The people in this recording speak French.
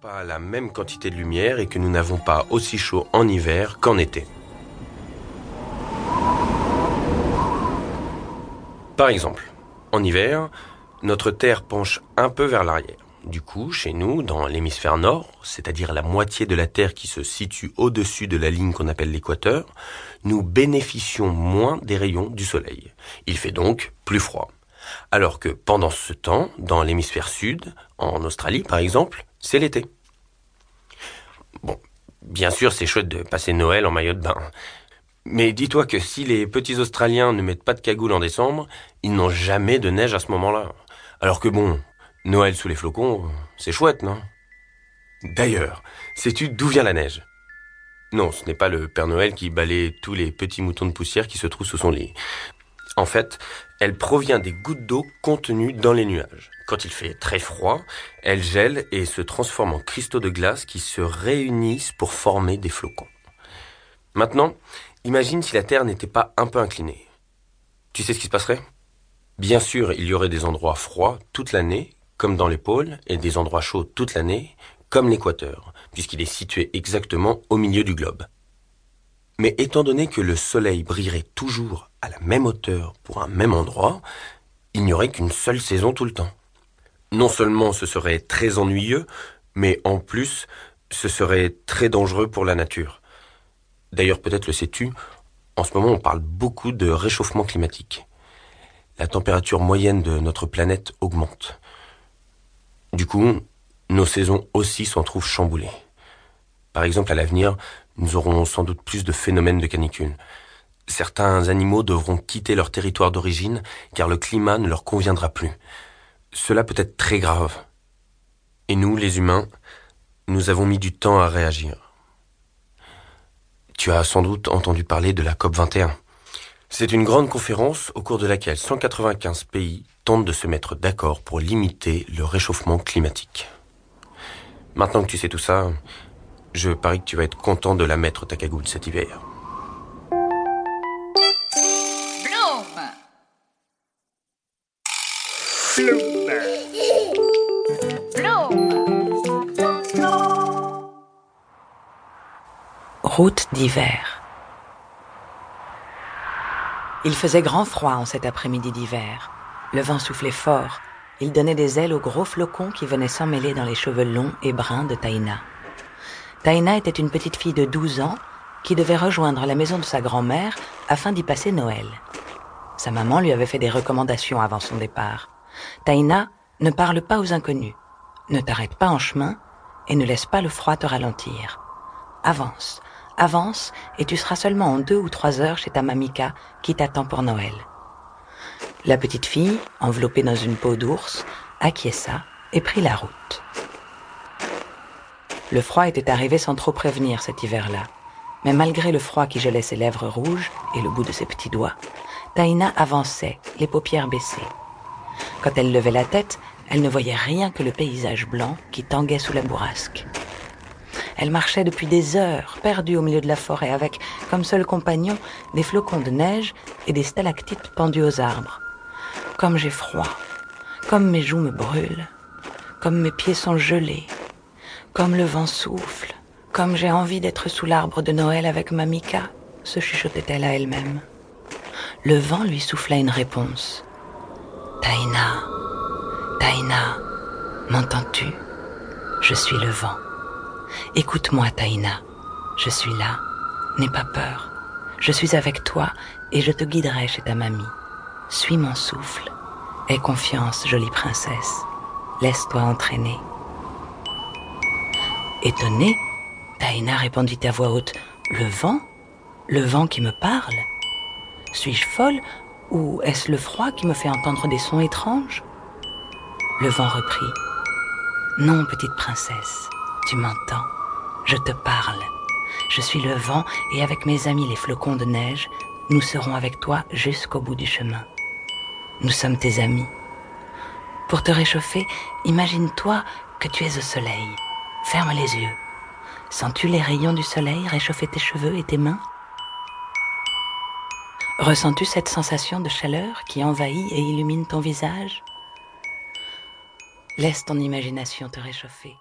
pas la même quantité de lumière et que nous n'avons pas aussi chaud en hiver qu'en été. Par exemple, en hiver, notre Terre penche un peu vers l'arrière. Du coup, chez nous, dans l'hémisphère nord, c'est-à-dire la moitié de la Terre qui se situe au-dessus de la ligne qu'on appelle l'équateur, nous bénéficions moins des rayons du Soleil. Il fait donc plus froid. Alors que pendant ce temps, dans l'hémisphère sud, en Australie par exemple, c'est l'été. Bon, bien sûr, c'est chouette de passer Noël en maillot de bain. Mais dis-toi que si les petits Australiens ne mettent pas de cagoule en décembre, ils n'ont jamais de neige à ce moment-là. Alors que bon, Noël sous les flocons, c'est chouette, non? D'ailleurs, sais-tu d'où vient la neige? Non, ce n'est pas le Père Noël qui balaye tous les petits moutons de poussière qui se trouvent sous son lit. En fait, elle provient des gouttes d'eau contenues dans les nuages. Quand il fait très froid, elle gèle et se transforme en cristaux de glace qui se réunissent pour former des flocons. Maintenant, imagine si la Terre n'était pas un peu inclinée. Tu sais ce qui se passerait? Bien sûr, il y aurait des endroits froids toute l'année, comme dans les pôles, et des endroits chauds toute l'année, comme l'équateur, puisqu'il est situé exactement au milieu du globe. Mais étant donné que le Soleil brillerait toujours à la même hauteur pour un même endroit, il n'y aurait qu'une seule saison tout le temps. Non seulement ce serait très ennuyeux, mais en plus ce serait très dangereux pour la nature. D'ailleurs peut-être le sais-tu, en ce moment on parle beaucoup de réchauffement climatique. La température moyenne de notre planète augmente. Du coup, nos saisons aussi s'en trouvent chamboulées. Par exemple, à l'avenir, nous aurons sans doute plus de phénomènes de canicule. Certains animaux devront quitter leur territoire d'origine car le climat ne leur conviendra plus. Cela peut être très grave. Et nous, les humains, nous avons mis du temps à réagir. Tu as sans doute entendu parler de la COP 21. C'est une grande conférence au cours de laquelle 195 pays tentent de se mettre d'accord pour limiter le réchauffement climatique. Maintenant que tu sais tout ça, je parie que tu vas être content de la mettre ta cagoule cet hiver. Route d'hiver. Il faisait grand froid en cet après-midi d'hiver. Le vent soufflait fort. Il donnait des ailes aux gros flocons qui venaient s'emmêler dans les cheveux longs et bruns de Taïna. Taina était une petite fille de 12 ans qui devait rejoindre la maison de sa grand-mère afin d'y passer Noël. Sa maman lui avait fait des recommandations avant son départ. Taina, ne parle pas aux inconnus, ne t'arrête pas en chemin et ne laisse pas le froid te ralentir. Avance, avance et tu seras seulement en deux ou trois heures chez ta mamika qui t'attend pour Noël. La petite fille, enveloppée dans une peau d'ours, acquiesça et prit la route. Le froid était arrivé sans trop prévenir cet hiver-là. Mais malgré le froid qui gelait ses lèvres rouges et le bout de ses petits doigts, Taïna avançait, les paupières baissées. Quand elle levait la tête, elle ne voyait rien que le paysage blanc qui tanguait sous la bourrasque. Elle marchait depuis des heures, perdue au milieu de la forêt, avec comme seul compagnon des flocons de neige et des stalactites pendus aux arbres. Comme j'ai froid, comme mes joues me brûlent, comme mes pieds sont gelés, comme le vent souffle, comme j'ai envie d'être sous l'arbre de Noël avec Mamika, se chuchotait-elle à elle-même. Le vent lui souffla une réponse. Taïna, Taïna, m'entends-tu? Je suis le vent. Écoute-moi, Taïna. Je suis là. N'aie pas peur. Je suis avec toi et je te guiderai chez ta mamie. Suis mon souffle. Aie confiance, jolie princesse. Laisse-toi entraîner. Étonnée, Taïna répondit à voix haute Le vent? Le vent qui me parle? Suis-je folle ou est-ce le froid qui me fait entendre des sons étranges? Le vent reprit Non, petite princesse, tu m'entends, je te parle. Je suis le vent et avec mes amis les flocons de neige, nous serons avec toi jusqu'au bout du chemin. Nous sommes tes amis. Pour te réchauffer, imagine-toi que tu es au soleil. Ferme les yeux. Sens-tu les rayons du soleil réchauffer tes cheveux et tes mains? Ressens-tu cette sensation de chaleur qui envahit et illumine ton visage? Laisse ton imagination te réchauffer.